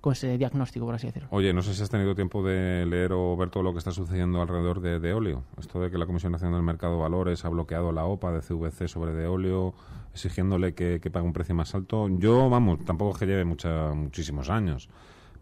con ese diagnóstico, por así decirlo. Oye, no sé si has tenido tiempo de leer o ver todo lo que está sucediendo alrededor de, de óleo. Esto de que la Comisión Nacional del Mercado de Valores ha bloqueado la OPA de CVC sobre de óleo exigiéndole que, pague un precio más alto. Yo, vamos, tampoco es que lleve mucha, muchísimos años,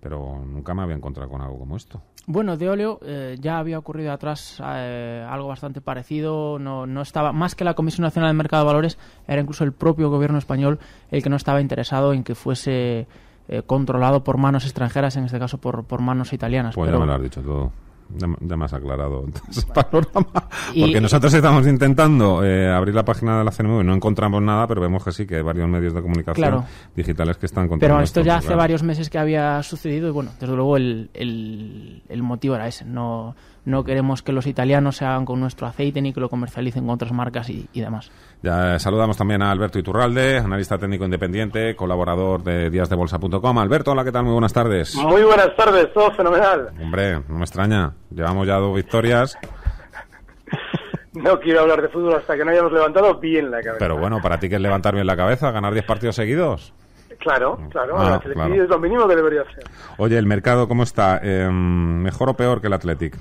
pero nunca me había encontrado con algo como esto. Bueno, de óleo eh, ya había ocurrido atrás eh, algo bastante parecido. No, no estaba más que la Comisión Nacional del Mercado de Valores, era incluso el propio gobierno español el que no estaba interesado en que fuese eh, controlado por manos extranjeras, en este caso por, por manos italianas. Pues ya me lo has dicho todo ya, me has aclarado panorama. Porque nosotros estamos intentando eh, abrir la página de la CNMV y no encontramos nada, pero vemos que sí, que hay varios medios de comunicación digitales que están Pero esto ya hace varios meses que había sucedido y bueno, desde luego el, el motivo era ese. No, no queremos que los italianos se hagan con nuestro aceite ni que lo comercialicen con otras marcas y, demás. Ya saludamos también a Alberto Iturralde, analista técnico independiente, colaborador de díasdebolsa.com. Alberto, hola, ¿qué tal? Muy buenas tardes. Muy buenas tardes, todo fenomenal. Hombre, no me extraña. Llevamos ya dos victorias. No quiero hablar de fútbol hasta que no hayamos levantado bien la cabeza. Pero bueno, ¿para ti qué es levantar bien la cabeza? ¿Ganar 10 partidos seguidos? Claro, claro, ah, es lo mínimo que debería hacer. Oye, ¿el mercado cómo está? Em, ¿Mejor o peor que el Athletic?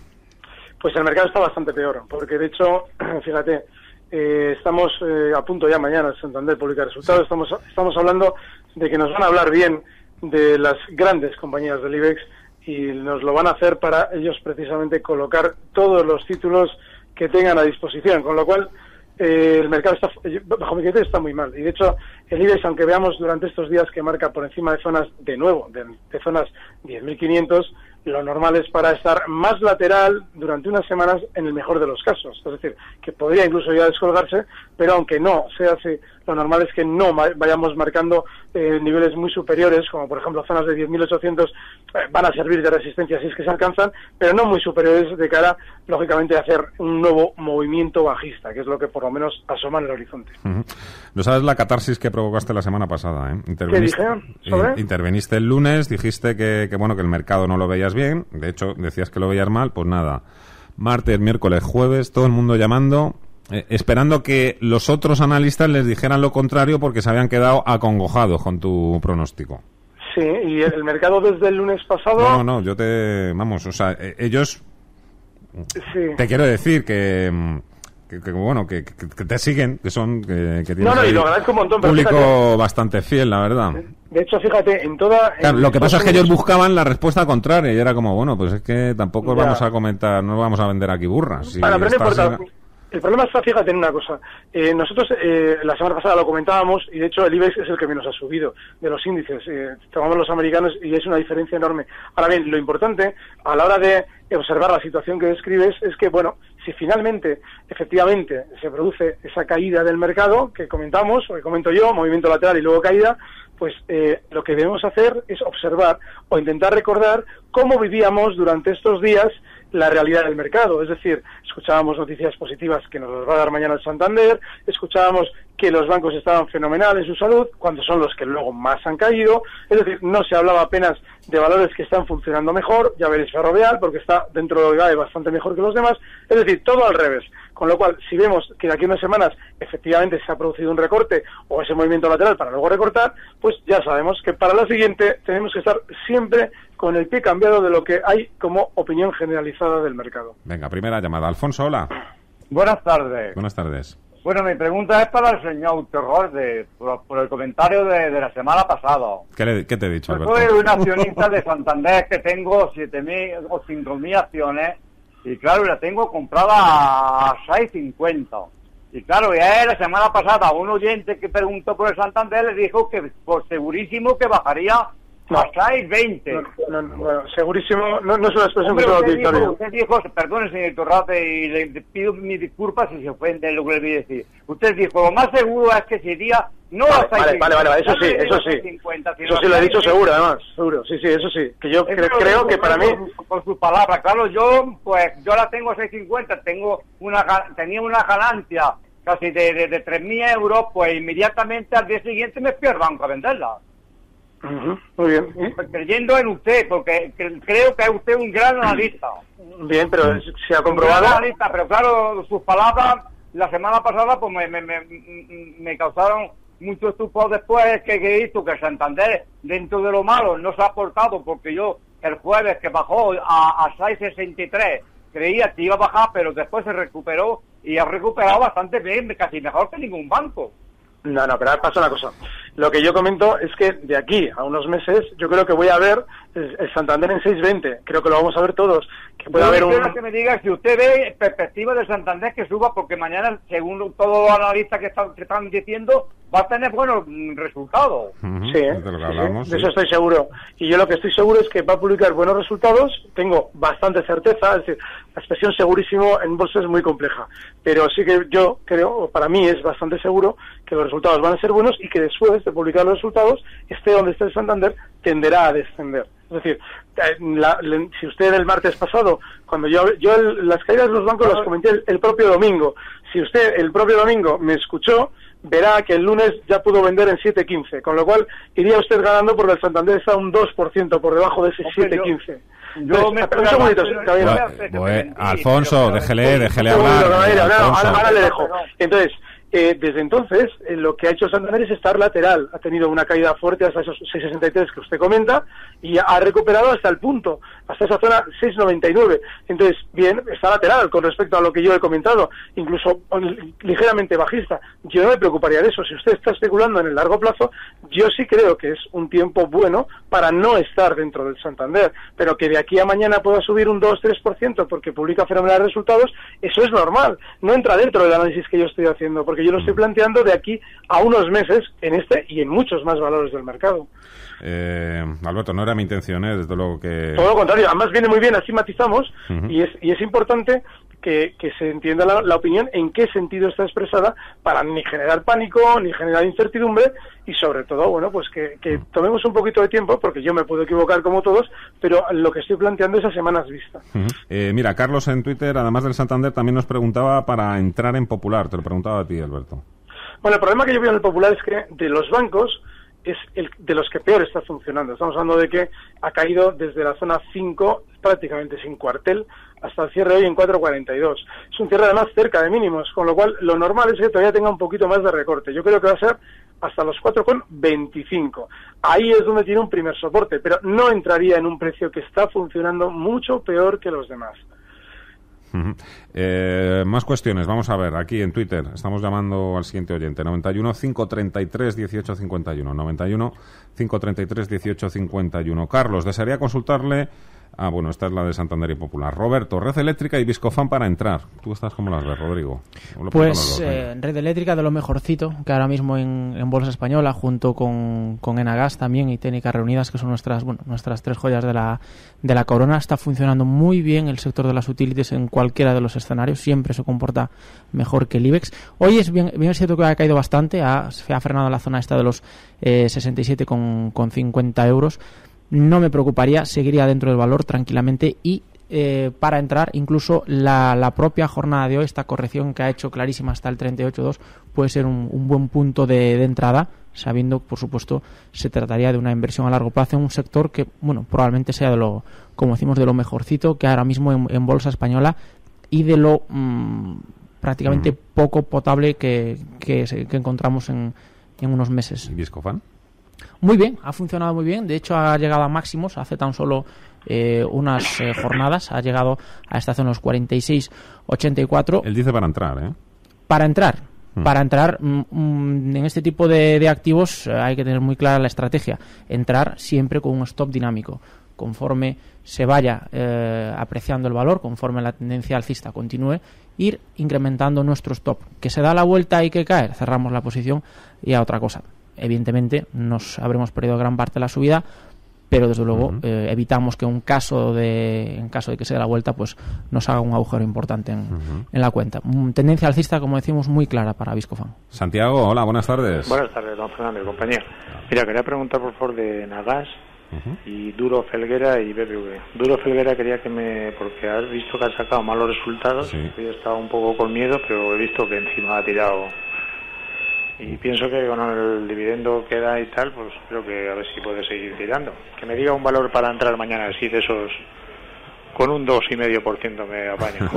Pues el mercado está bastante peor, porque de hecho, fíjate, eh, estamos eh, a punto ya mañana Santander publicar resultados, estamos, estamos hablando de que nos van a hablar bien de las grandes compañías del IBEX y nos lo van a hacer para ellos precisamente colocar todos los títulos que tengan a disposición, con lo cual eh, el mercado está, bajo mi criterio está muy mal. Y de hecho, el IBEX, aunque veamos durante estos días que marca por encima de zonas, de nuevo, de, de zonas 10.500, lo normal es para estar más lateral durante unas semanas en el mejor de los casos. Es decir, que podría incluso ya descolgarse, pero aunque no sea así, lo normal es que no vayamos marcando eh, niveles muy superiores, como por ejemplo zonas de 10.800 eh, van a servir de resistencia si es que se alcanzan, pero no muy superiores de cara, lógicamente, a hacer un nuevo movimiento bajista, que es lo que por lo menos asoma en el horizonte. No sabes la catarsis que provocaste la semana pasada, ¿eh? Interveniste, interveniste el lunes, dijiste que, que, bueno, que el mercado no lo veías bien, de hecho decías que lo veías mal, pues nada. Martes, miércoles, jueves, todo el mundo llamando, eh, esperando que los otros analistas les dijeran lo contrario porque se habían quedado acongojados con tu pronóstico. Sí, y el mercado desde el lunes pasado. No, no, yo te. Vamos, o sea, eh, ellos. Sí. Te quiero decir que. Que, bueno, que, te siguen, que son, que, que no, no, y lo agradezco un montón, público bastante fiel, la verdad. De hecho, fíjate, en toda... lo que pasa es que ellos buscaban la respuesta contraria y era como, bueno, pues es que tampoco vamos a comentar, no vamos a vender aquí burras. pero no importa, el problema está, fíjate en una cosa. Eh, nosotros eh, la semana pasada lo comentábamos y de hecho el IBEX es el que menos ha subido de los índices. Eh, tomamos los americanos y es una diferencia enorme. Ahora bien, lo importante a la hora de observar la situación que describes es que, bueno, si finalmente, efectivamente, se produce esa caída del mercado que comentamos, o que comento yo, movimiento lateral y luego caída, pues eh, lo que debemos hacer es observar o intentar recordar cómo vivíamos durante estos días la realidad del mercado. Es decir, escuchábamos noticias positivas que nos va a dar mañana el Santander, escuchábamos que los bancos estaban fenomenal en su salud, cuando son los que luego más han caído. Es decir, no se hablaba apenas de valores que están funcionando mejor, ya veréis Ferrovial, porque está dentro de lo que bastante mejor que los demás. Es decir, todo al revés. Con lo cual, si vemos que de aquí a unas semanas efectivamente se ha producido un recorte o ese movimiento lateral para luego recortar, pues ya sabemos que para la siguiente tenemos que estar siempre con el pie cambiado de lo que hay como opinión generalizada del mercado. Venga, primera llamada. Alfonso, hola. Buenas tardes. Buenas tardes. Bueno, mi pregunta es para el señor Terror de, por, el comentario de, la semana pasada. ¿Qué, te he dicho, Alberto? Soy un accionista de Santander que tengo 7.000 o 5.000 acciones y claro, la tengo comprada a 6.50 Y claro, ya la semana pasada un oyente que preguntó por el Santander le dijo que por segurísimo que bajaría No. a 6.20. No, no, bueno, segurísimo, no, no es una expresión Hombre, que usted, dijo, utilizaría. usted dijo, perdone señor Iturrate, y le pido mis disculpas si se ofende lo que le voy a decir. Usted dijo, lo más seguro es que sería no Vale, a 6.50, vale, vale, vale, eso sí, eso sí. 6.50, sino Eso sí lo he dicho 6.20. seguro, además, seguro, sí, sí, eso sí. Que yo cre- creo que para mí... Con, sus palabras, claro, yo, pues, yo la tengo a 6.50, tengo una, tenía una ganancia casi de, de, de 3.000 euros, pues inmediatamente al día siguiente me fui al banco a venderla. Muy bien, ¿eh? Pues, creyendo en usted, porque cre- creo que es usted un gran analista. bien, pero se ha Un gran comprobado... analista, pero claro, sus palabras la semana pasada pues me, me, me, me causaron mucho estupor después que que he visto que Santander, dentro de lo malo, no se ha aportado porque yo el jueves que bajó a, a 6.63 creía que iba a bajar, pero después se recuperó y ha recuperado bastante bien, casi mejor que ningún banco. No, no, pero pasa una cosa. Lo que yo comento es que de aquí a unos meses yo creo que voy a ver el, Santander en 6.20. Creo que lo vamos a ver todos. Que puede Yo haber un... que me diga si usted ve perspectiva de Santander que suba, porque mañana, según todos los analistas que están, que están diciendo, va a tener buenos mm, resultados. Ujú, Sí, ¿eh? de lo que Sí, de eso estoy seguro. Y yo lo que estoy seguro es que va a publicar buenos resultados. Tengo bastante certeza. Es decir, la expresión segurísimo en bolsa es muy compleja. Pero sí que yo creo, o para mí es bastante seguro, que los resultados van a ser buenos y que después de publicar los resultados, esté donde esté el Santander, tenderá a descender. Es decir, eh, la- si usted el martes pasado, cuando yo, yo el- las caídas de los bancos las comenté el, el propio domingo, si usted el propio domingo me escuchó, verá que el lunes ya pudo vender en 7.15, con lo cual iría usted ganando porque el Santander está un 2% por debajo de ese Hombre, yo- 7.15. Yo me Alfonso, déjele, déjele hablar. ahora, le dejo. Entonces, eh, desde entonces, eh, lo que ha hecho Santander es estar lateral. Ha tenido una caída fuerte hasta esos 6,63 que usted comenta y ha recuperado hasta el punto, hasta esa zona 6,99. Entonces, bien, está lateral con respecto a lo que yo he comentado, incluso ligeramente bajista. Yo no me preocuparía de eso. Si usted está especulando en el largo plazo, yo sí creo que es un tiempo bueno para no estar dentro del Santander, pero que de aquí a mañana pueda subir un 2-3% porque publica fenomenales resultados, eso es normal. No entra dentro del análisis que yo estoy haciendo, porque yo lo estoy planteando de aquí a unos meses en este y en muchos más valores del mercado. Eh, Alberto, no era mi intención, ¿eh? desde luego que... Todo lo contrario, además viene muy bien, así matizamos, Ujú. y, es, y es importante que, que se entienda la, la opinión en qué sentido está expresada para ni generar pánico, ni generar incertidumbre, y sobre todo, bueno, pues que, que tomemos un poquito de tiempo, porque yo me puedo equivocar como todos, pero lo que estoy planteando es a semanas vista. Eh, mira, Carlos en Twitter, además del Santander, también nos preguntaba para entrar en Popular. Te lo preguntaba a ti, Alberto. Bueno, el problema que yo veo en el popular es que de los bancos es el de los que peor está funcionando. Estamos hablando de que ha caído desde la zona 5 prácticamente sin cuartel hasta el cierre hoy en 4.42. Es un cierre además cerca de mínimos, con lo cual lo normal es que todavía tenga un poquito más de recorte. Yo creo que va a ser hasta los 4,25. Ahí es donde tiene un primer soporte, pero no entraría en un precio que está funcionando mucho peor que los demás. Eh, más cuestiones, vamos a ver, aquí en Twitter, estamos llamando al siguiente oyente, 91 533 18 51, 91 533 18 51. Carlos, desearía consultarle, ah, bueno, esta es la de Santander y Popular. Roberto, Red Eléctrica y Viscofan para entrar. ¿Tú estás como las ves, Rodrigo? Pues eh, red eléctrica de lo mejorcito que ahora mismo en, en Bolsa Española, junto con, con Enagas también y Técnicas Reunidas, que son nuestras bueno, nuestras tres joyas de la, de la corona. Está funcionando muy bien el sector de las utilities en cualquiera de los escenarios, siempre se comporta mejor que el IBEX. Hoy es bien, bien cierto que ha caído bastante, ha, se ha frenado en la zona esta de los eh, 67 con, con 50 euros. No me preocuparía, seguiría dentro del valor tranquilamente y eh, para entrar, incluso la, la propia jornada de hoy, esta corrección que ha hecho clarísima hasta el 38.2, puede ser un, un buen punto de, de entrada, sabiendo, por supuesto, se trataría de una inversión a largo plazo en un sector que, bueno, probablemente sea de lo, como decimos, de lo mejorcito que ahora mismo en, en bolsa española y de lo mm, prácticamente poco potable que, que, que encontramos en, en unos meses. ¿Y Viscofan? Muy bien, ha funcionado muy bien. De hecho, ha llegado a máximos hace tan solo eh, unas eh, jornadas. Ha llegado a esta zona los 46-84 Él dice para entrar, ¿eh? para entrar. Mm. Para entrar mm, mm, en este tipo de, de activos eh, hay que tener muy clara la estrategia. Entrar siempre con un stop dinámico. conforme se vaya eh, apreciando el valor, conforme la tendencia alcista continúe, ir incrementando nuestro stop. Que se da la vuelta y que cae, cerramos la posición y a otra cosa. Evidentemente nos habremos perdido gran parte de la subida, pero desde luego eh, evitamos que un caso de en caso de que se dé la vuelta pues nos haga un agujero importante en, en la cuenta. Mm, tendencia alcista como decimos muy clara para Viscofan. Santiago hola buenas tardes. Buenas tardes don Fernando y compañía. Mira quería preguntar por favor de Nagas y Duro Felguera y BBV Duro Felguera quería que me porque has visto que ha sacado malos resultados Sí. yo estaba un poco con miedo pero he visto que encima ha tirado y pienso que con el dividendo que da y tal, pues creo que a ver si puede seguir tirando. Que me diga un valor para entrar mañana, así de esos, con un 2,5% me apaño.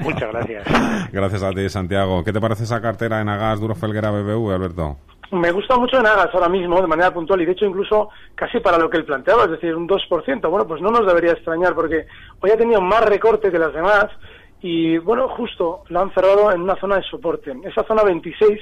Muchas gracias. gracias a ti Santiago ¿qué te parece esa cartera en Agas Duro Felguera BBV Alberto? Me gusta mucho en Agas ahora mismo, de manera puntual, y de hecho incluso casi para lo que él planteaba, es decir, un 2%. Bueno, pues no nos debería extrañar porque hoy ha tenido más recorte que las demás y, bueno, justo lo han cerrado en una zona de soporte. Esa zona 26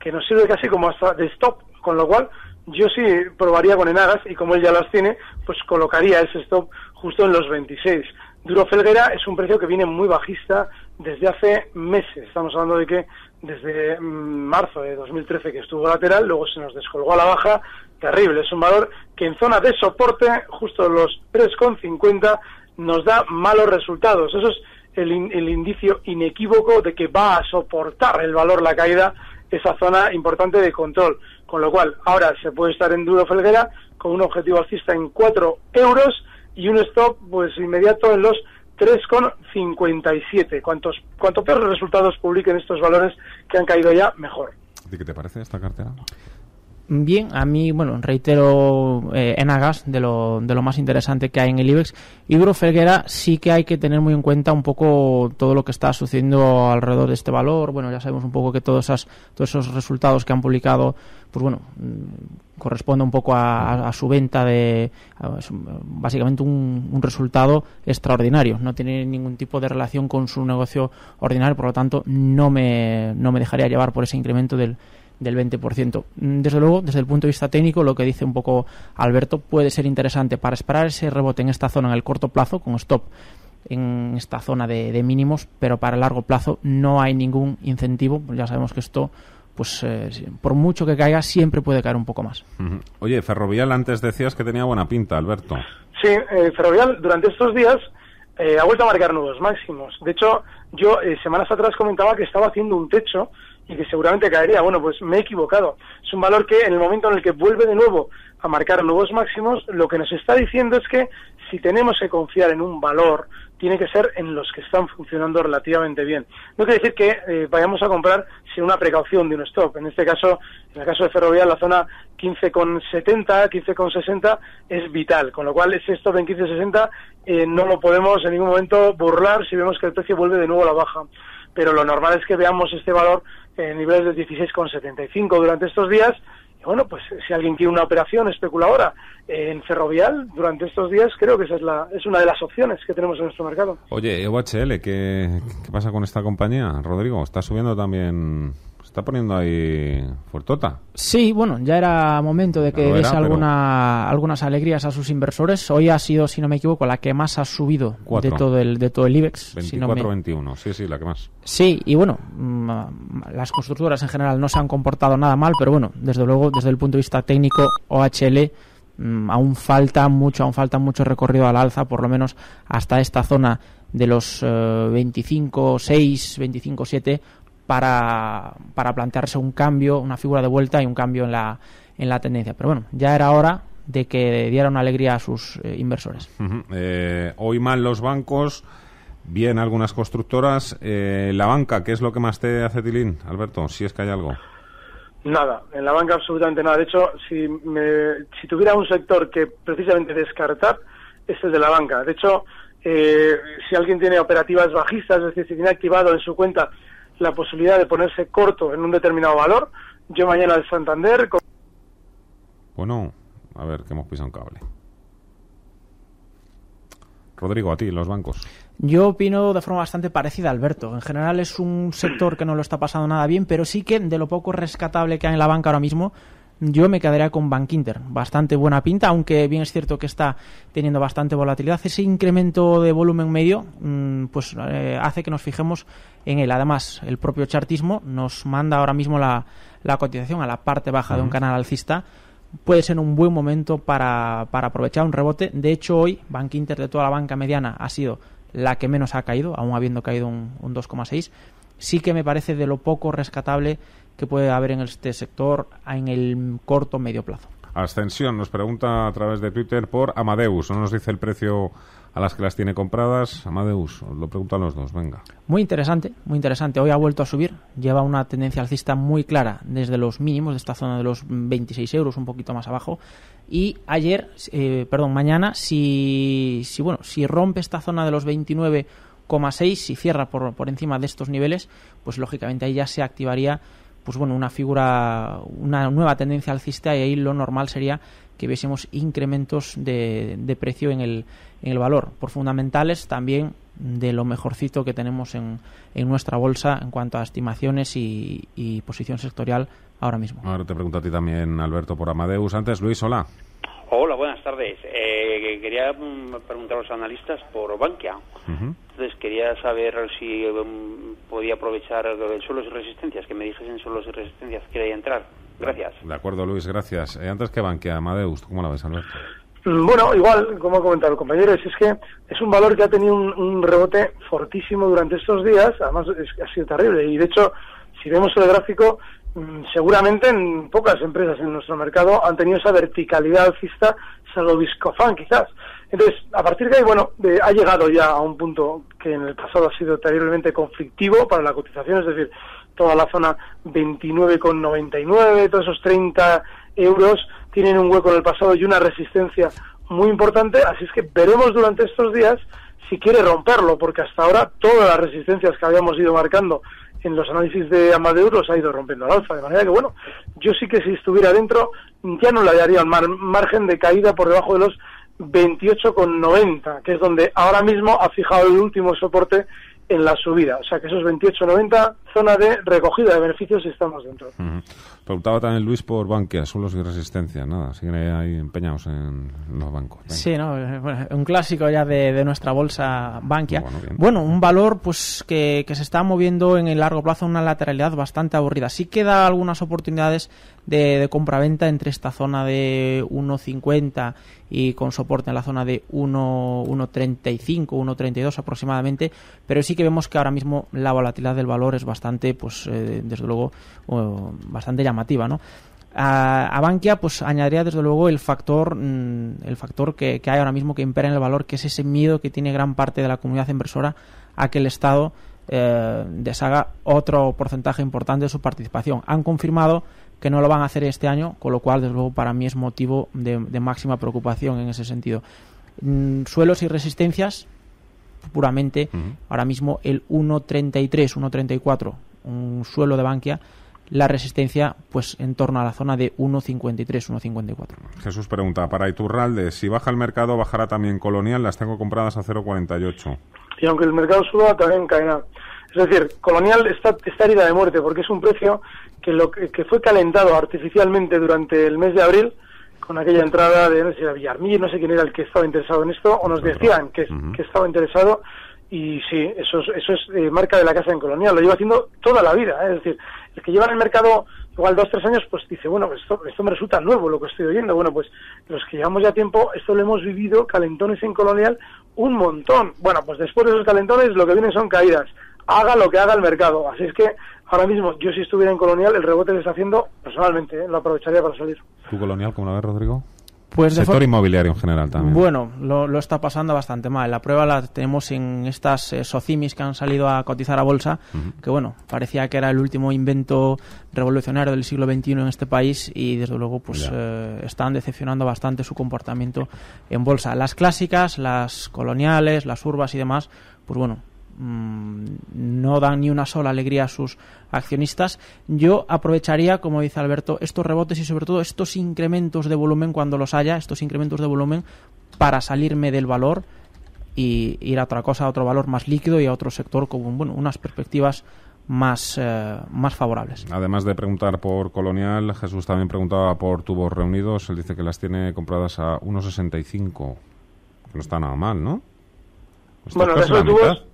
que nos sirve casi como hasta de stop, con lo cual yo sí probaría con Enagas y como él ya las tiene, pues colocaría ese stop justo en los 26. Duro Felguera es un precio que viene muy bajista desde hace meses. Estamos hablando de que desde mm, marzo de 2013 que estuvo lateral, luego se nos descolgó a la baja, terrible. Es un valor que en zona de soporte, justo los 3,50, nos da malos resultados. Eso es el, el indicio inequívoco de que va a soportar el valor la caída esa zona importante de control. Con lo cual, ahora se puede estar en duro Felguera con un objetivo alcista en 4 euros y un stop pues inmediato en los 3,57. Cuantos, cuanto peores resultados publiquen estos valores que han caído ya, mejor. ¿A ti qué te parece esta cartera? Bien, a mí, bueno, reitero eh, Enagas de lo, de lo más interesante que hay en el IBEX. Y Felguera sí que hay que tener muy en cuenta un poco todo lo que está sucediendo alrededor de este valor. Bueno, ya sabemos un poco que todos, esas, todos esos resultados que han publicado, pues bueno, mm, corresponde un poco a, a- su venta de, básicamente un, un resultado extraordinario. No tiene ningún tipo de relación con su negocio ordinario, por lo tanto, no me, no me dejaría llevar por ese incremento del del 20%. Mm, Desde luego, desde el punto de vista técnico, lo que dice un poco Alberto puede ser interesante para esperar ese rebote en esta zona en el corto plazo, con stop en esta zona de, de mínimos, pero para el largo plazo no hay ningún incentivo. Ya sabemos que esto, pues eh, por mucho que caiga, siempre puede caer un poco más. Oye, Ferrovial antes decías que tenía buena pinta, Alberto. Sí, eh, Ferrovial durante estos días eh, ha vuelto a marcar nuevos máximos. De hecho, yo eh, semanas atrás comentaba que estaba haciendo un techo y que seguramente caería. Bueno, pues me he equivocado. Es un valor que en el momento en el que vuelve de nuevo a marcar nuevos máximos, lo que nos está diciendo es que si tenemos que confiar en un valor, tiene que ser en los que están funcionando relativamente bien. No quiere decir que eh, vayamos a comprar sin una precaución de un stop. En este caso, en el caso de Ferrovial, la zona 15,70, 15,60 es vital, con lo cual ese stop en 15,60 eh, no lo podemos en ningún momento burlar si vemos que el precio vuelve de nuevo a la baja. Pero lo normal es que veamos este valor en niveles de 16,75 durante estos días. Bueno, pues si alguien quiere una operación especuladora en Ferrovial durante estos días, creo que esa es, la, es una de las opciones que tenemos en nuestro mercado. Oye, EOHL, ¿qué, ¿qué pasa con esta compañía? Rodrigo, está subiendo también... Está poniendo ahí fuertota. Sí, bueno, ya era momento de que lo diese pero- alguna, algunas alegrías a sus inversores. Hoy ha sido, si no me equivoco, la que más ha subido Cuatro. de todo el de todo el IBEX. si no me- 24-21, sí, sí, la que más. Sí, y bueno, mm, las constructoras en general no se han comportado nada mal, pero bueno, desde luego, desde el punto de vista técnico, OHL mm, aún falta mucho, aún falta mucho recorrido al alza, por lo menos hasta esta zona de los eh, 25, 6, 25, 7, para, para plantearse un cambio, una figura de vuelta y un cambio en la, en la tendencia. Pero bueno, ya era hora de que diera una alegría a sus eh, inversores. Eh, hoy mal los bancos, bien algunas constructoras. Eh, la banca, ¿qué es lo que más te hace tilín, Alberto? Si es que hay algo. Nada, en la banca absolutamente nada. De hecho, si, me- si tuviera un sector que precisamente descartar, este es de la banca. De hecho, eh, si alguien tiene operativas bajistas, es decir, si tiene activado en su cuenta la posibilidad de ponerse corto en un determinado valor, yo mañana al Santander, con- Bueno, a ver, que hemos pisado un cable. Rodrigo, a ti, los bancos. Yo opino de forma bastante parecida a Alberto. En general es un sector que no lo está pasando nada bien, pero sí que de lo poco rescatable que hay en la banca ahora mismo, yo me quedaría con Bank Inter. Bastante buena pinta, aunque bien es cierto que está teniendo bastante volatilidad. Ese incremento de volumen medio mm, pues eh, hace que nos fijemos en él. Además, el propio chartismo nos manda ahora mismo la, cotización a la parte baja de un canal alcista. Puede ser un buen momento para, aprovechar un rebote. De hecho, hoy Bank Inter de toda la banca mediana ha sido la que menos ha caído, aún habiendo caído un, un 2,6. Sí que me parece de lo poco rescatable que puede haber en este sector en el corto medio plazo. Ascensión nos pregunta a través de Twitter por Amadeus. No nos dice el precio a las que las tiene compradas. Amadeus, os lo preguntan los dos, venga. Muy interesante, muy interesante. Hoy ha vuelto a subir. Lleva una tendencia alcista muy clara desde los mínimos de esta zona de los 26 euros, un poquito más abajo. Y ayer, eh, perdón, mañana, si, si, bueno, si rompe esta zona de los 29,6, si cierra por, por encima de estos niveles, pues lógicamente ahí ya se activaría pues bueno, una figura, una nueva tendencia alcista y ahí lo normal sería que viésemos incrementos de, de precio en el, en el valor. Por fundamentales también de lo mejorcito que tenemos en, en nuestra bolsa en cuanto a estimaciones y, y, posición sectorial ahora mismo. Ahora te pregunto a ti también, Alberto, por Amadeus. Antes, Luis, hola. Hola, buenas tardes. Eh, quería mm, preguntar a los analistas por Bankia. Entonces quería saber si um, podía aprovechar suelos y resistencias, que me dijesen suelos y resistencias que quería entrar. Gracias. De acuerdo, Luis, gracias. Eh, antes que Bankia, Amadeus, ¿cómo la ves, Alberto? Mm, bueno, igual, como ha comentado el compañero, es, que es un valor que ha tenido un, rebote fortísimo durante estos días, además ha sido terrible. Y de hecho, si vemos el gráfico, Mm, seguramente en pocas empresas en nuestro mercado han tenido esa verticalidad alcista, salvo Viscofan quizás. Entonces, a partir de ahí, bueno, ha llegado ya a un punto que en el pasado ha sido terriblemente conflictivo para la cotización, es decir, toda la zona 29,99, todos esos 30 euros tienen un hueco en el pasado y una resistencia muy importante, así es que veremos durante estos días si quiere romperlo, porque hasta ahora todas las resistencias que habíamos ido marcando en los análisis de Amadeus los ha ido rompiendo al alza. De manera que, bueno, yo sí que si estuviera dentro ya no le daría un margen de caída por debajo de los 28,90, que es donde ahora mismo ha fijado el último soporte en la subida. O sea que esos 28,90, zona de recogida de beneficios estamos dentro. Preguntaba también Luis por Bankia, suelos y resistencia. Nada, siguen ahí empeñados en los bancos. Sí, ¿no? un clásico ya de, nuestra bolsa Bankia. Bueno, un valor pues que, que se está moviendo en el largo plazo una lateralidad bastante aburrida. Sí queda algunas oportunidades de, de compra-venta entre esta zona de 1,50 y con soporte en la zona de 1,35, 1,32 aproximadamente, pero sí que vemos que ahora mismo la volatilidad del valor es bastante, pues eh, desde luego, bastante llamativa, ¿no? A, Bankia pues añadiría desde luego el factor mm, el factor que, hay ahora mismo que impera en el valor que es ese miedo que tiene gran parte de la comunidad inversora a que el Estado eh, deshaga otro porcentaje importante de su participación han confirmado que no lo van a hacer este año, con lo cual, desde luego, para mí es motivo de, máxima preocupación en ese sentido. Mm, suelos y resistencias, puramente, ahora mismo el 1.33, 1.34, un suelo de Bankia, la resistencia pues en torno a la zona de 1.53, 1.54. Jesús pregunta, para Iturralde, si baja el mercado, bajará también Colonial, las tengo compradas a 0.48. Y aunque el mercado suba, también caerá. Es decir, Colonial está, está herida de muerte porque es un precio que, lo que, fue calentado artificialmente durante el mes de abril con aquella entrada de, no sé, Villarmir, no sé quién era el que estaba interesado en esto, o nos decían que, que estaba interesado, y sí, eso es, eso es eh, marca de la casa en colonial, lo lleva haciendo toda la vida, ¿eh? es decir, que lleva en el mercado igual dos, tres años, pues dice, bueno, esto, esto me resulta nuevo lo que estoy oyendo, bueno, pues los que llevamos ya tiempo, esto lo hemos vivido, calentones en colonial, un montón, bueno, pues después de esos calentones lo que vienen son caídas, haga lo que haga el mercado. Así es que ahora mismo, yo si estuviera en Colonial, el rebote que está haciendo, personalmente, ¿eh? lo aprovecharía para salir. ¿Tu Colonial cómo lo ves, Rodrigo? Pues sector inmobiliario en general también. Bueno, lo, está pasando bastante mal. La prueba la tenemos en estas eh, socimis que han salido a cotizar a bolsa, que bueno, parecía que era el último invento revolucionario del siglo XXI en este país y desde luego pues eh, están decepcionando bastante su comportamiento en bolsa. Las clásicas, las coloniales, las urbas y demás, pues bueno, Mm, no dan ni una sola alegría a sus accionistas. Yo aprovecharía, como dice Alberto, estos rebotes y sobre todo estos incrementos de volumen cuando los haya, estos incrementos de volumen para salirme del valor y ir a otra cosa, a otro valor más líquido y a otro sector con bueno, unas perspectivas más, eh, más favorables. Además de preguntar por Colonial, Jesús también preguntaba por tubos reunidos. Él dice que las tiene compradas a 1,65. Que no está nada mal, ¿no? Bueno, de tubos,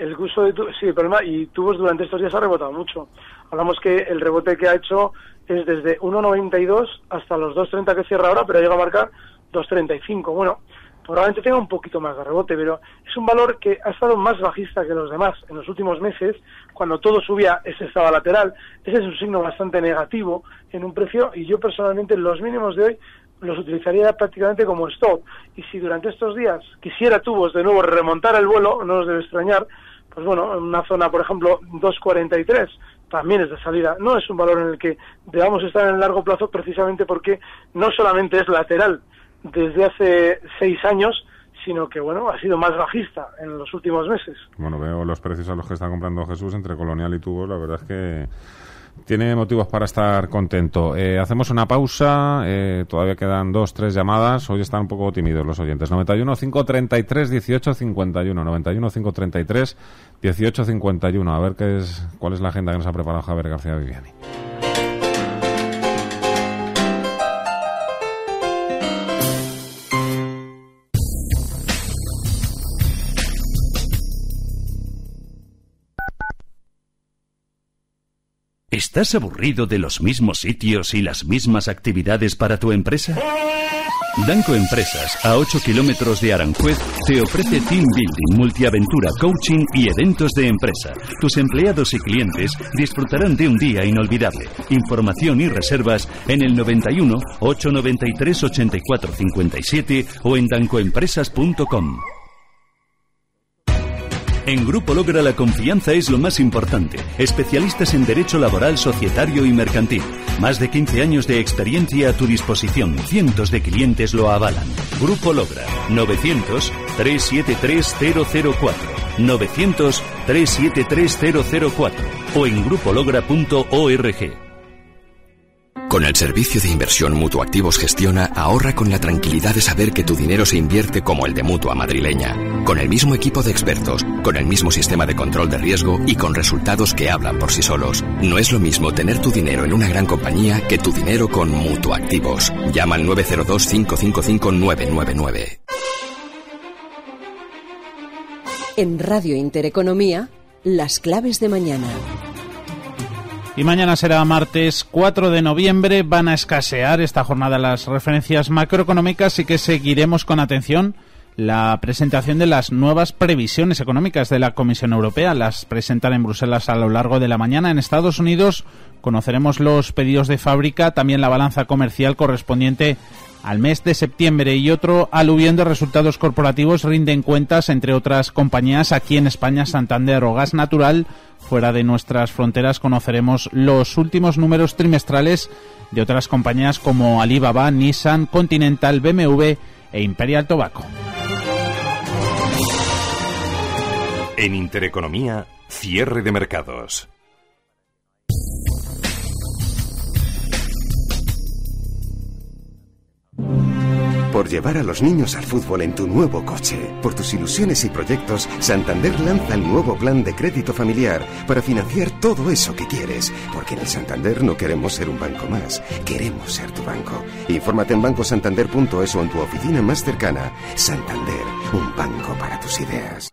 el uso de tubos, sí, problema, y tubos durante estos días ha rebotado mucho. Hablamos que el rebote que ha hecho es desde 1,92 hasta los 2,30 que cierra ahora, pero llega a marcar 2,35. Bueno, probablemente tenga un poquito más de rebote, pero es un valor que ha estado más bajista que los demás en los últimos meses. Cuando todo subía, ese estaba lateral. Ese es un signo bastante negativo en un precio y yo personalmente los mínimos de hoy los utilizaría prácticamente como stop. Y si durante estos días quisiera tubos de nuevo remontar el vuelo, no nos debe extrañar, pues bueno, en una zona, por ejemplo, 2.43, también es de salida. No es un valor en el que debamos estar en el largo plazo precisamente porque no solamente es lateral desde hace seis años, sino que bueno, ha sido más bajista en los últimos meses. Bueno, veo los precios a los que está comprando Jesús entre Colonial y Tubos, la verdad es que tiene motivos para estar contento. Eh, hacemos una pausa. Eh, todavía quedan dos, tres llamadas. Hoy están un poco tímidos los oyentes. 91 533 18 51. 91 533 18 51. A ver qué es, cuál es la agenda que nos ha preparado Javier García Viviani. ¿Estás aburrido de los mismos sitios y las mismas actividades para tu empresa? Danco Empresas, a 8 kilómetros de Aranjuez, te ofrece team building, multiaventura, coaching y eventos de empresa. Tus empleados y clientes disfrutarán de un día inolvidable. Información y reservas en el 91 893 84 57 o en dancoempresas.com. En Grupo Logra la confianza es lo más importante. Especialistas en Derecho Laboral, Societario y Mercantil. Más de 15 años de experiencia a tu disposición. Cientos de clientes lo avalan. Grupo Logra. 900-373-004. 900-373-004. O en grupologra.org. Con el servicio de inversión Mutuactivos Gestiona, ahorra con la tranquilidad de saber que tu dinero se invierte como el de Mutua Madrileña. Con el mismo equipo de expertos, con el mismo sistema de control de riesgo y con resultados que hablan por sí solos. No es lo mismo tener tu dinero en una gran compañía que tu dinero con Mutuactivos. Llama al 902-555-999. En Radio Intereconomía, las claves de mañana. Y mañana será martes 4 de noviembre. Van a escasear esta jornada las referencias macroeconómicas y que seguiremos con atención la presentación de las nuevas previsiones económicas de la Comisión Europea. Las presentan en Bruselas a lo largo de la mañana. En Estados Unidos conoceremos los pedidos de fábrica, también la balanza comercial correspondiente al mes de septiembre y otro aluvión de resultados corporativos rinden cuentas, entre otras compañías, aquí en España, Santander o Gas Natural. Fuera de nuestras fronteras conoceremos los últimos números trimestrales de otras compañías como Alibaba, Nissan, Continental, BMW e Imperial Tobacco. En Intereconomía, cierre de mercados. Por llevar a los niños al fútbol en tu nuevo coche. Por tus ilusiones y proyectos, Santander lanza el nuevo plan de crédito familiar para financiar todo eso que quieres. Porque en el Santander no queremos ser un banco más, queremos ser tu banco. Infórmate en bancosantander.es o en tu oficina más cercana. Santander, un banco para tus ideas.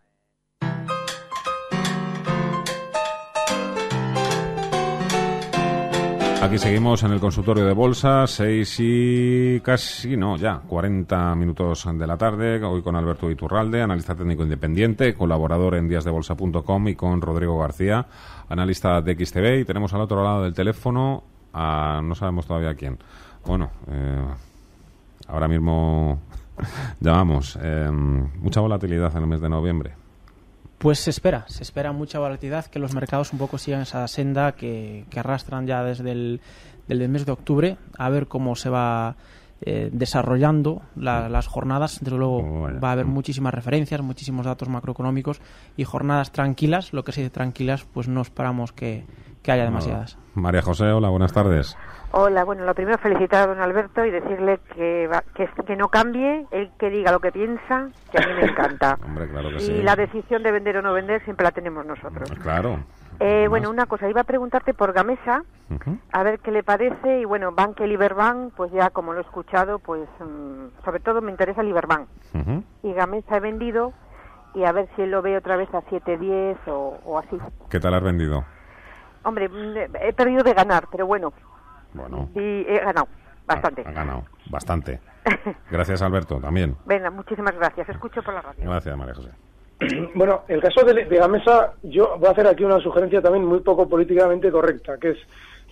Aquí seguimos en el consultorio de bolsa, seis y casi, no, ya, 40 minutos de la tarde, hoy con Alberto Iturralde, analista técnico independiente, colaborador en díasdebolsa.com y con Rodrigo García, analista de XTV y tenemos al otro lado del teléfono a no sabemos todavía quién. Bueno, eh, ahora mismo llamamos. Eh, mucha volatilidad en el mes de noviembre. Pues se espera, se espera mucha volatilidad, que los mercados un poco sigan esa senda que, arrastran ya desde el del mes de octubre, a ver cómo se va eh, desarrollando las jornadas. Desde luego va a haber muchísimas referencias, muchísimos datos macroeconómicos y jornadas tranquilas. Lo que se dice tranquilas, pues no esperamos que, que haya demasiadas. María José, hola, buenas tardes. Hola, bueno, lo primero felicitar a don Alberto y decirle que, que, que, no cambie, él que diga lo que piensa, que a mí me encanta. Hombre, claro que y la decisión de vender o no vender siempre la tenemos nosotros. Claro. Eh, bueno, una cosa, iba a preguntarte por Gamesa, a ver qué le parece, y bueno, Bank y Liberbank, pues ya como lo he escuchado, pues mm, sobre todo me interesa Liberbank. Y Gamesa he vendido, y a ver si él lo ve otra vez a 7.10 o, o así. ¿Qué tal has vendido? Hombre, mm, he perdido de ganar, pero bueno. Bueno. Y he ganado, bastante. Ha ganado, bastante. Gracias, Alberto, también. Venga, muchísimas gracias. Escucho por la radio. Gracias, María José. Bueno, el caso de, de Gamesa, yo voy a hacer aquí una sugerencia también muy poco políticamente correcta, que es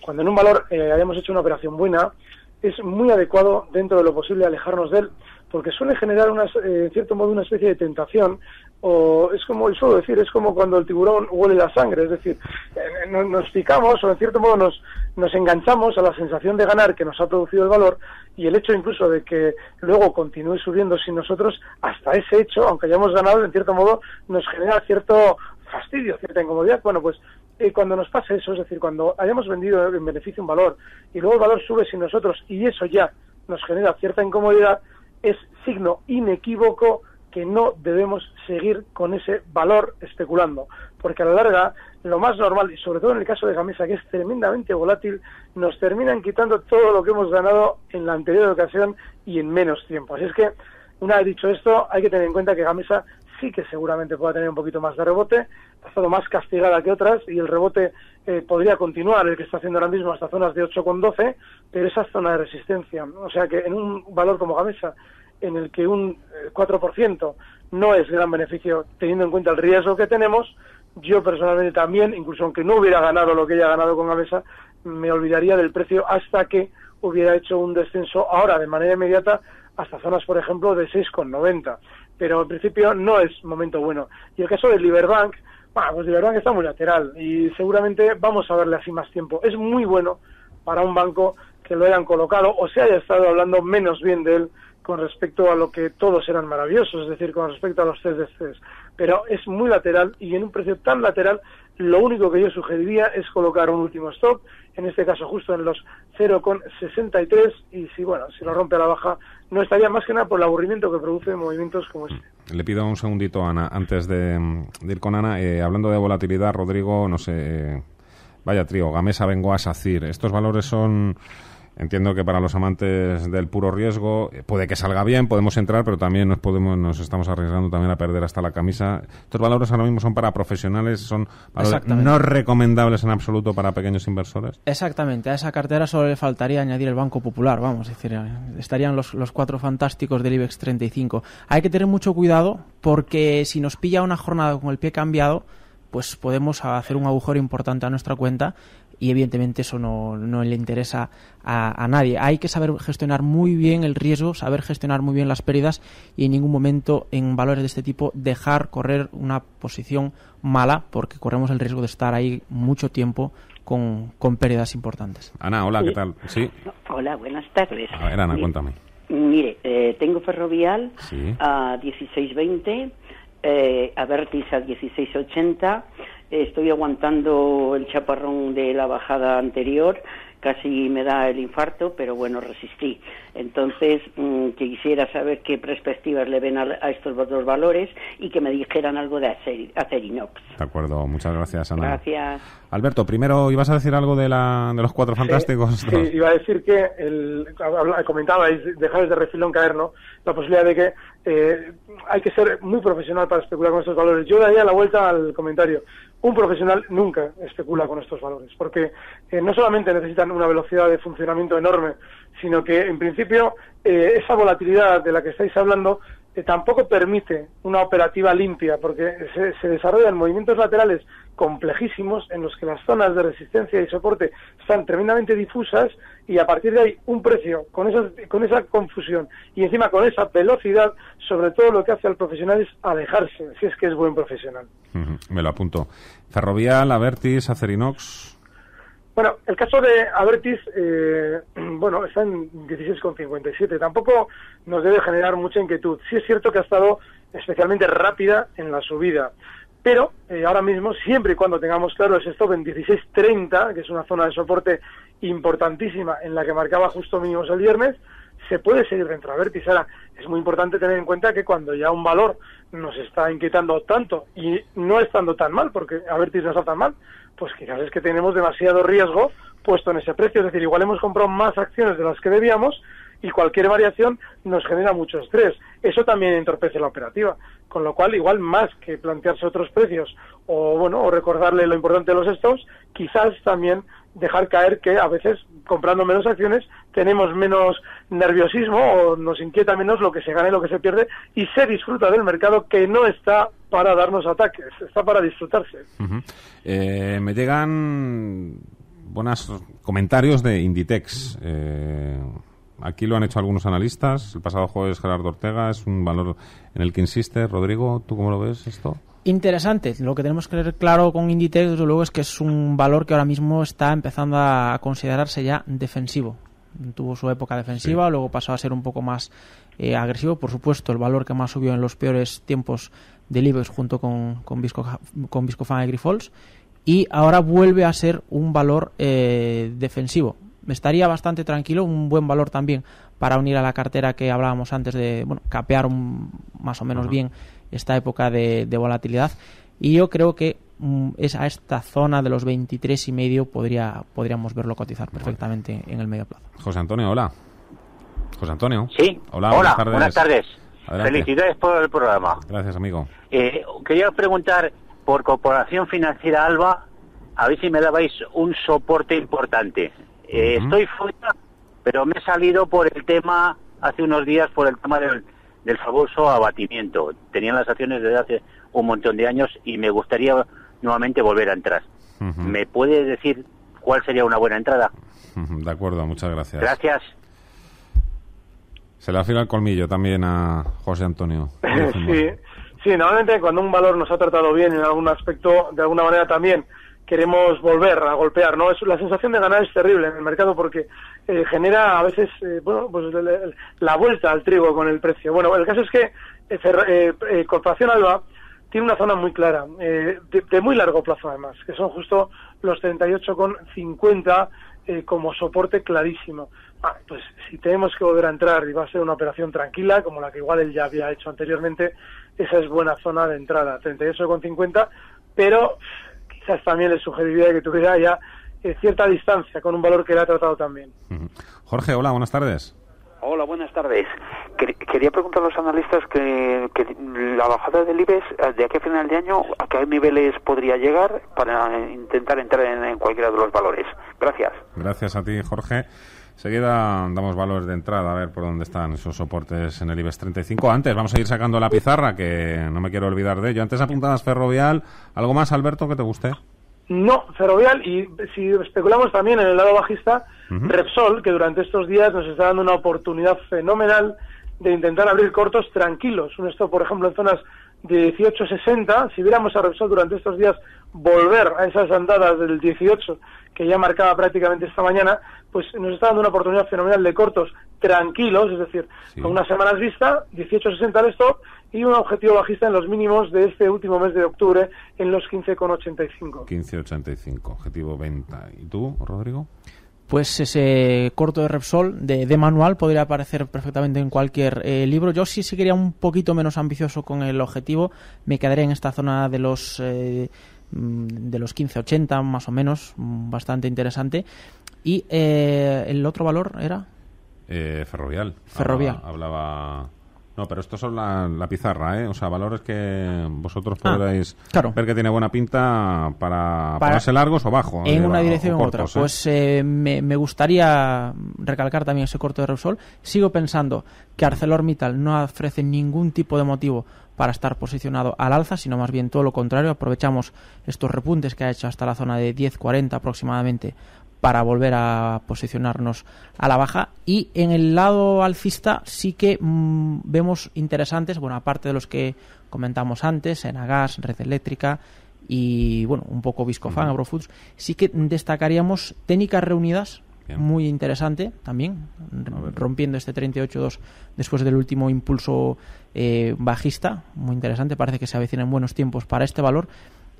cuando en un valor eh, hayamos hecho una operación buena, es muy adecuado dentro de lo posible alejarnos de él, porque suele generar una, eh, en cierto modo una especie de tentación, o es como, suelo decir, es como cuando el tiburón huele la sangre, es decir, eh, nos, nos picamos o en cierto modo nos, nos enganchamos a la sensación de ganar que nos ha producido el valor y el hecho incluso de que luego continúe subiendo sin nosotros, hasta ese hecho, aunque hayamos ganado, en cierto modo nos genera cierto fastidio, cierta incomodidad. Bueno, pues eh, cuando nos pase eso, es decir, cuando hayamos vendido en beneficio un valor y luego el valor sube sin nosotros y eso ya nos genera cierta incomodidad, es signo inequívoco que no debemos seguir con ese valor especulando, porque a la larga lo más normal, y sobre todo en el caso de Gamesa, que es tremendamente volátil, nos terminan quitando todo lo que hemos ganado en la anterior ocasión y en menos tiempo. Así es que, una vez dicho esto, hay que tener en cuenta que Gamesa sí que seguramente pueda tener un poquito más de rebote, ha estado más castigada que otras y el rebote eh, podría continuar, el que está haciendo ahora mismo hasta zonas de 8,12, pero esa zona de resistencia. O sea que en un valor como Gamesa, en el que un eh, 4% no es gran beneficio teniendo en cuenta el riesgo que tenemos, yo personalmente también, incluso aunque no hubiera ganado lo que ella ha ganado con Gamesa, me olvidaría del precio hasta que hubiera hecho un descenso ahora de manera inmediata hasta zonas, por ejemplo, de 6,90. Pero en principio no es momento bueno. Y el caso de Liberbank, bueno, pues Liberbank está muy lateral y seguramente vamos a verle así más tiempo. Es muy bueno para un banco que lo hayan colocado o se haya estado hablando menos bien de él con respecto a lo que todos eran maravillosos, es decir, con respecto a los CDCs. Pero es muy lateral y en un precio tan lateral, lo único que yo sugeriría es colocar un último stop, en este caso justo en los 0,63 y si bueno, si lo rompe a la baja, no estaría más que nada por el aburrimiento que produce movimientos como este. Le pido un segundito Ana, antes de, de ir con Ana, eh, hablando de volatilidad, Rodrigo, no sé, eh, vaya trío, Gamesa, Bengoa, SACIR, estos valores son Entiendo que para los amantes del puro riesgo eh, puede que salga bien, podemos entrar, pero también nos podemos, nos estamos arriesgando también a perder hasta la camisa. Estos valores ahora mismo son para profesionales, son valores no recomendables en absoluto para pequeños inversores. Exactamente, a esa cartera solo le faltaría añadir el Banco Popular, vamos, es decir, estarían los, los cuatro fantásticos del IBEX 35. Hay que tener mucho cuidado porque si nos pilla una jornada con el pie cambiado, pues podemos hacer un agujero importante a nuestra cuenta y evidentemente eso no, no le interesa a, a, nadie. Hay que saber gestionar muy bien el riesgo, saber gestionar muy bien las pérdidas y en ningún momento en valores de este tipo dejar correr una posición mala porque corremos el riesgo de estar ahí mucho tiempo con, con pérdidas importantes. Ana, hola, ¿qué tal? Sí. Hola, buenas tardes. A ver, Ana, mire, cuéntame. Mire, eh, tengo ferrovial Sí. a 16.20, eh, a Vertis a 16.80. Estoy aguantando el chaparrón de la bajada anterior, casi me da el infarto, pero bueno, resistí. Entonces, mm, quisiera saber qué perspectivas le ven a, a estos dos valores y que me dijeran algo de Acer- Acerinox. De acuerdo, muchas gracias, Ana. Gracias. Alberto, primero, ¿ibas a decir algo de, la, de los cuatro fantásticos? Sí, iba a decir que el, comentabais, dejáis de refilón caer, ¿no? La posibilidad de que eh, hay que ser muy profesional para especular con estos valores. Yo daría la vuelta al comentario. Un profesional nunca especula con estos valores, porque eh, no solamente necesitan una velocidad de funcionamiento enorme, sino que en principio eh, esa volatilidad de la que estáis hablando tampoco permite una operativa limpia, porque se, se desarrollan movimientos laterales complejísimos en los que las zonas de resistencia y soporte están tremendamente difusas y a partir de ahí un precio con esa, con esa confusión y encima con esa velocidad, sobre todo lo que hace al profesional es alejarse, si es que es buen profesional. Me lo apunto. Ferrovial, Avertis, Acerinox. Bueno, el caso de Avertis, eh, bueno, está en 16,57. Tampoco nos debe generar mucha inquietud. Sí es cierto que ha estado especialmente rápida en la subida. Pero eh, ahora mismo, siempre y cuando tengamos claro ese stop en 16.30, que es una zona de soporte importantísima en la que marcaba justo mínimos el viernes, se puede seguir dentro de Avertis. Ahora, es muy importante tener en cuenta que cuando ya un valor nos está inquietando tanto y no estando tan mal, porque Avertis no está tan mal, pues quizás es que tenemos demasiado riesgo puesto en ese precio. Es decir, igual hemos comprado más acciones de las que debíamos y cualquier variación nos genera mucho estrés. Eso también entorpece la operativa. Con lo cual, igual más que plantearse otros precios o, bueno, o recordarle lo importante de los stops, quizás también dejar caer que a veces comprando menos acciones tenemos menos nerviosismo o nos inquieta menos lo que se gana y lo que se pierde y se disfruta del mercado que no está para darnos ataques, está para disfrutarse. Eh, me llegan buenos comentarios de Inditex. Eh, aquí lo han hecho algunos analistas. El pasado jueves Gerardo Ortega es un valor en el que insiste. Rodrigo, ¿tú cómo lo ves esto? Interesante. Lo que tenemos que ver claro con Inditex, desde luego, es que es un valor que ahora mismo está empezando a considerarse ya defensivo. Tuvo su época defensiva, luego pasó a ser un poco más eh, agresivo. Por supuesto, el valor que más subió en los peores tiempos del IBEX junto con, con, Visco, con Viscofan y Grifols. Y ahora vuelve a ser un valor eh, defensivo. Estaría bastante tranquilo, un buen valor también para unir a la cartera que hablábamos antes de bueno, capear un, más o menos bien esta época de, volatilidad. Y yo creo que mm, es a esta zona de los 23 y medio podría, podríamos verlo cotizar perfectamente en el medio plazo. José Antonio, hola. José Antonio. Sí. Hola, buenas tardes. Felicidades por el programa. Gracias, amigo. Eh, quería preguntar por Corporación Financiera Alba, a ver si me dabais un soporte importante. Eh, estoy fuera, pero me he salido por el tema, hace unos días, por el tema del del famoso abatimiento. Tenían las acciones desde hace un montón de años y me gustaría nuevamente volver a entrar. ¿Me puede decir cuál sería una buena entrada? De acuerdo, muchas gracias. Gracias. Se le afila el colmillo también a José Antonio. sí, sí, normalmente cuando un valor nos ha tratado bien en algún aspecto, de alguna manera también queremos volver a golpear, ¿no? Es, la sensación de ganar es terrible en el mercado porque eh, genera a veces, eh, bueno, pues la vuelta al trigo con el precio. Bueno, el caso es que eh, Corporación Alba tiene una zona muy clara, de, de, muy largo plazo además, que son justo los 38,50 como soporte clarísimo. Ah, pues si tenemos que volver a entrar y va a ser una operación tranquila, como la que igual él ya había hecho anteriormente, esa es buena zona de entrada, 38,50, pero también le sugeriría que tuviera ya eh, cierta distancia con un valor que le ha tratado también. Jorge, hola, buenas tardes. Hola, buenas tardes. Quería preguntar a los analistas que, la bajada del IBEX eh, de aquí a final de año, a qué niveles podría llegar para intentar entrar en, cualquiera de los valores. Gracias. Gracias a ti, Jorge. Enseguida damos valores de entrada, a ver por dónde están esos soportes en el IBEX 35. Antes, vamos a ir sacando la pizarra, que no me quiero olvidar de ello. Antes apuntadas Ferrovial. ¿Algo más, Alberto, que te guste? No, Ferrovial, y si especulamos también en el lado bajista, Repsol, que durante estos días nos está dando una oportunidad fenomenal de intentar abrir cortos tranquilos. Un esto, por ejemplo, en zonas de 18.60, si viéramos a Repsol durante estos días volver a esas andadas del 18 que ya marcaba prácticamente esta mañana, pues nos está dando una oportunidad fenomenal de cortos tranquilos, es decir, con unas semanas vista, 18.60 al stop y un objetivo bajista en los mínimos de este último mes de octubre en los 15,85. 15,85, objetivo venta. ¿Y tú, Rodrigo? Pues ese corto de Repsol de, manual podría aparecer perfectamente en cualquier eh, libro. Yo sí, sí quería un poquito menos ambicioso con el objetivo. Me quedaré en esta zona de los eh, mm, de los 15.80 más o menos, mm, bastante interesante. Y eh, el otro valor era ferrovial. Ferrovial. hablaba no, pero esto son la, pizarra, ¿eh? O sea, valores que vosotros ah, podréis ver que tiene buena pinta para, ponerse largos o bajo. En una dirección u otra. ¿eh? Pues eh, me, gustaría recalcar también ese corto de Repsol. Sigo pensando que ArcelorMittal no ofrece ningún tipo de motivo para estar posicionado al alza, sino más bien todo lo contrario. Aprovechamos estos repuntes que ha hecho hasta la zona de 10.40 aproximadamente para volver a posicionarnos a la baja. Y en el lado alcista sí que mm, vemos interesantes, bueno, aparte de los que comentamos antes, Enagas, Red Eléctrica y, bueno, un poco Viscofan, Agrofoods, sí que destacaríamos técnicas reunidas, muy interesante también, rompiendo este 38.2 después del último impulso eh, bajista, muy interesante, parece que se avecinan buenos tiempos para este valor.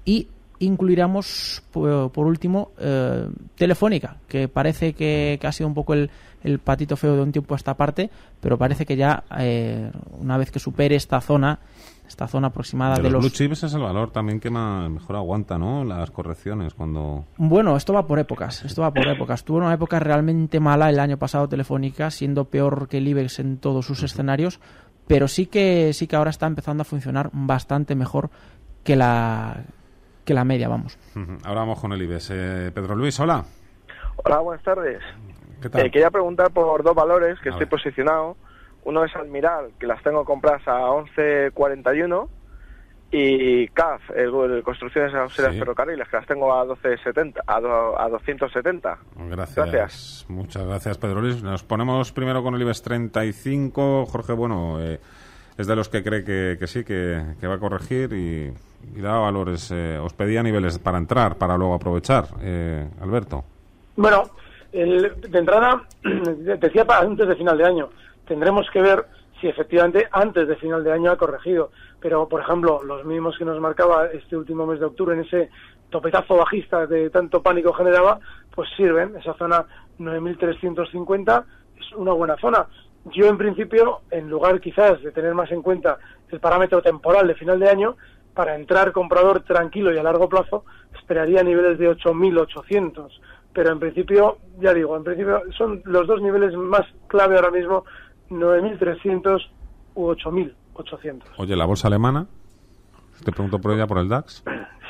Y incluiremos por, por último eh, Telefónica, que parece que, que ha sido un poco el, el patito feo de un tiempo a esta parte, pero parece que ya eh, una vez que supere esta zona, esta zona aproximada de, de, los, los... blue chips es el valor también que ma- mejor aguanta, ¿no? Las correcciones cuando... Bueno, esto va por épocas, esto va por épocas. Tuvo una época realmente mala el año pasado Telefónica, siendo peor que el IBEX en todos sus escenarios, pero sí que sí que ahora está empezando a funcionar bastante mejor que la que la media, vamos. Ahora vamos con el IBEX. Eh, Pedro Luis, hola. Hola, buenas tardes. ¿Qué tal? Eh, quería preguntar por dos valores que A estoy ver. posicionado. Uno es Almiral, que las tengo compradas a 11.41, y CAF, el, el Construcciones Auxiliares Sí. Ferrocarriles, que las tengo a 12.70, a, do- a 270. Gracias. Gracias. Muchas gracias, Pedro Luis. Nos ponemos primero con el IBEX 35. Jorge, bueno, eh, es de los que cree que, que sí, que, que va a corregir y, y da valores. eh, os pedía niveles para entrar, para luego aprovechar. Eh, Alberto. Bueno, el- de entrada, decía antes de final de año, tendremos que ver si efectivamente antes de final de año ha corregido. Pero, por ejemplo, los mínimos que nos marcaba este último mes de octubre en ese topetazo bajista de tanto pánico generaba, pues sirven. Esa zona 9.350 es una buena zona. Yo, en principio, en lugar quizás de tener más en cuenta el parámetro temporal de final de año, para entrar comprador tranquilo y a largo plazo, esperaría niveles de 8.800. Pero en principio, ya digo, en principio son los dos niveles más clave ahora mismo, 9.300 u 8.800. Oye, la bolsa alemana. Te pregunto por ella, por el DAX.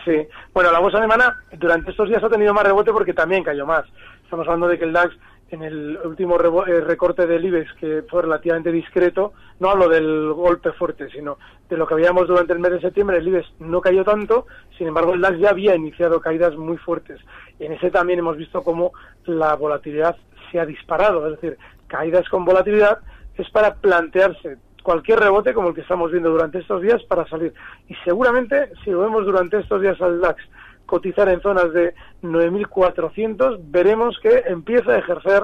Sí, bueno, la bolsa alemana durante estos días ha tenido más rebote porque también cayó más. Estamos hablando de que el DAX en el último eh, recorte del IBEX, que fue relativamente discreto, no hablo del golpe fuerte, sino de lo que veíamos durante el mes de septiembre, el IBEX no cayó tanto, sin embargo el DAX ya había iniciado caídas muy fuertes. En ese también hemos visto cómo la volatilidad se ha disparado, es decir, caídas con volatilidad es para plantearse cualquier rebote como el que estamos viendo durante estos días para salir. Y seguramente, si lo vemos durante estos días al DAX cotizar en zonas de 9.400, veremos que empieza a ejercer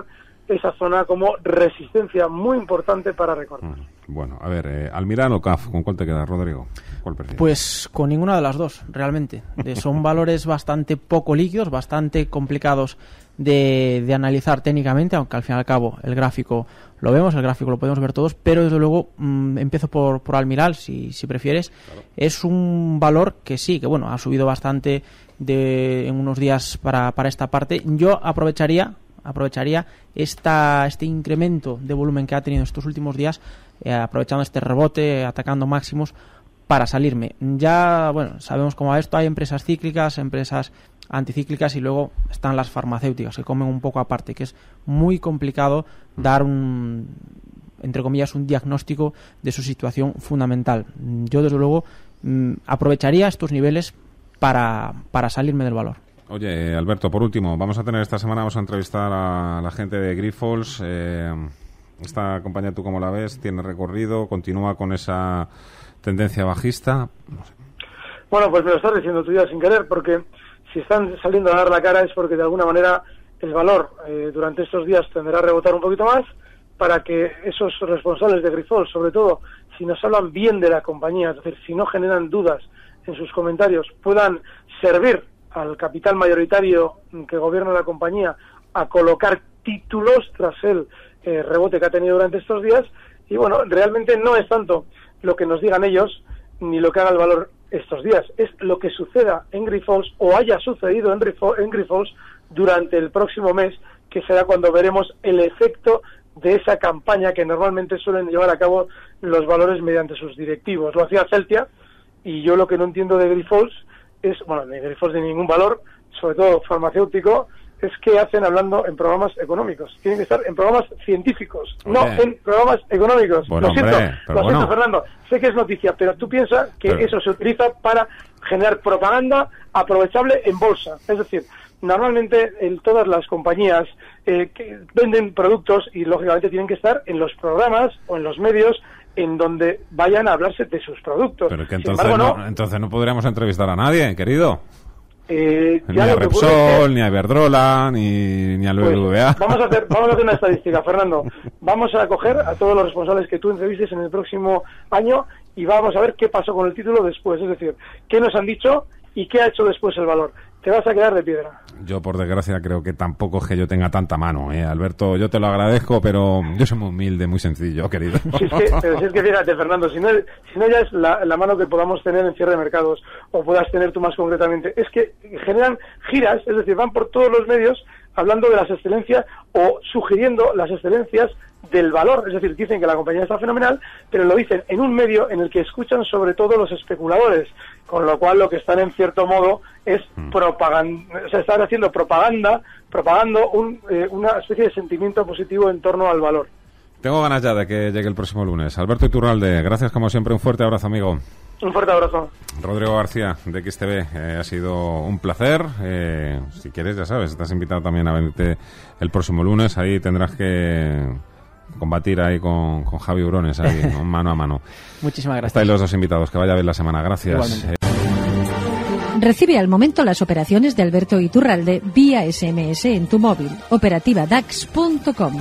esa zona como resistencia muy importante para recortar. Bueno, a ver, eh, Almirán o CAF, ¿con cuál te quedas, Rodrigo? ¿Cuál prefieres? Pues con ninguna de las dos, realmente. De- son valores bastante poco líquidos, bastante complicados de, de analizar técnicamente, aunque al fin y al cabo el gráfico lo vemos, el gráfico lo podemos ver todos, pero desde luego mm, empiezo por, por Almiral, si, si prefieres. Es un valor que sí, que bueno, ha subido bastante de, en unos días para, para esta parte. Yo aprovecharía aprovecharía esta, este incremento de volumen que ha tenido estos últimos días, eh, aprovechando este rebote, atacando máximos para salirme. Ya, bueno, sabemos cómo va esto, hay empresas cíclicas, empresas anticíclicas y luego están las farmacéuticas que comen un poco aparte, que es muy complicado dar un entre comillas un diagnóstico de su situación fundamental. Yo desde luego mm, aprovecharía estos niveles para, para salirme del valor. Oye, Alberto, por último, vamos a tener esta semana, vamos a entrevistar a la gente de Grifols. Eh, esta compañía, ¿tú cómo la ves? ¿Tiene recorrido? ¿Continúa con esa tendencia bajista? Bueno, pues me lo estás diciendo tú ya sin querer, porque si están saliendo a dar la cara es porque de alguna manera el valor eh, durante estos días tendrá a rebotar un poquito más para que esos responsables de Grifol, sobre todo si nos hablan bien de la compañía, es decir, si no generan dudas en sus comentarios, puedan servir al capital mayoritario que gobierna la compañía a colocar títulos tras el eh, rebote que ha tenido durante estos días. Y bueno, realmente no es tanto lo que nos digan ellos ni lo que haga el valor estos días, es lo que suceda en Grifols o haya sucedido en, Grifo- durante el próximo mes, que será cuando veremos el efecto de esa campaña que normalmente suelen llevar a cabo los valores mediante sus directivos. Lo hacía Celtia y yo lo que no entiendo de Grifols es, bueno, ni Grifols de ningún valor, sobre todo farmacéutico, es que hacen hablando en programas económicos. Tienen que estar en programas científicos, no en programas económicos. Bueno, lo siento, hombre, lo siento, bueno. Fernando. Sé que es noticia, pero tú piensas que Pero- eso se utiliza para generar propaganda aprovechable en bolsa. Es decir, normalmente en todas las compañías eh, que venden productos y lógicamente tienen que estar en los programas o en los medios en donde vayan a hablarse de sus productos. Pero que entonces, embargo, no, entonces no podríamos entrevistar a nadie, querido. Eh, Ni a que Repsol, ni a Iberdrola, ni, ni al Pues, BBVA. vamos a hacer vamos a hacer una estadística, Fernando. Vamos a coger a todos los responsables que tú entrevistes en el próximo año y vamos a ver qué pasó con el título después. Es decir, qué nos han dicho ¿Y qué ha hecho después el valor? Te vas a quedar de piedra. Yo, por desgracia, creo que tampoco es que yo tenga tanta mano, ¿eh? Alberto, yo te lo agradezco, pero yo soy muy humilde, muy sencillo, querido. Si es que, pero si es que fíjate, Fernando, si no, si no ya es la, la mano que podamos tener en cierre de mercados, o puedas tener tú más concretamente, es que generan giras, es decir, van por todos los medios hablando de las excelencias o sugiriendo las excelencias del valor, es decir, dicen que la compañía está fenomenal, pero lo dicen en un medio en el que escuchan sobre todo los especuladores, con lo cual lo que están en cierto modo es propaganda, o sea, están haciendo propaganda, propagando un, eh, una especie de sentimiento positivo en torno al valor. Tengo ganas ya de que llegue el próximo lunes. Alberto Iturralde, gracias como siempre, un fuerte abrazo, amigo. Un fuerte abrazo. Rodrigo García, de XTV, eh, ha sido un placer. Eh, si quieres, ya sabes, estás invitado también a venirte el próximo lunes. Ahí tendrás que combatir ahí con, con Javi Urones, ahí, ¿no? mano a mano. Muchísimas gracias. Estáis los dos invitados. Que vaya bien la semana. Gracias. Igualmente. Recibe al momento las operaciones de Alberto Iturralde vía SMS en tu móvil. Operativa DAX.com.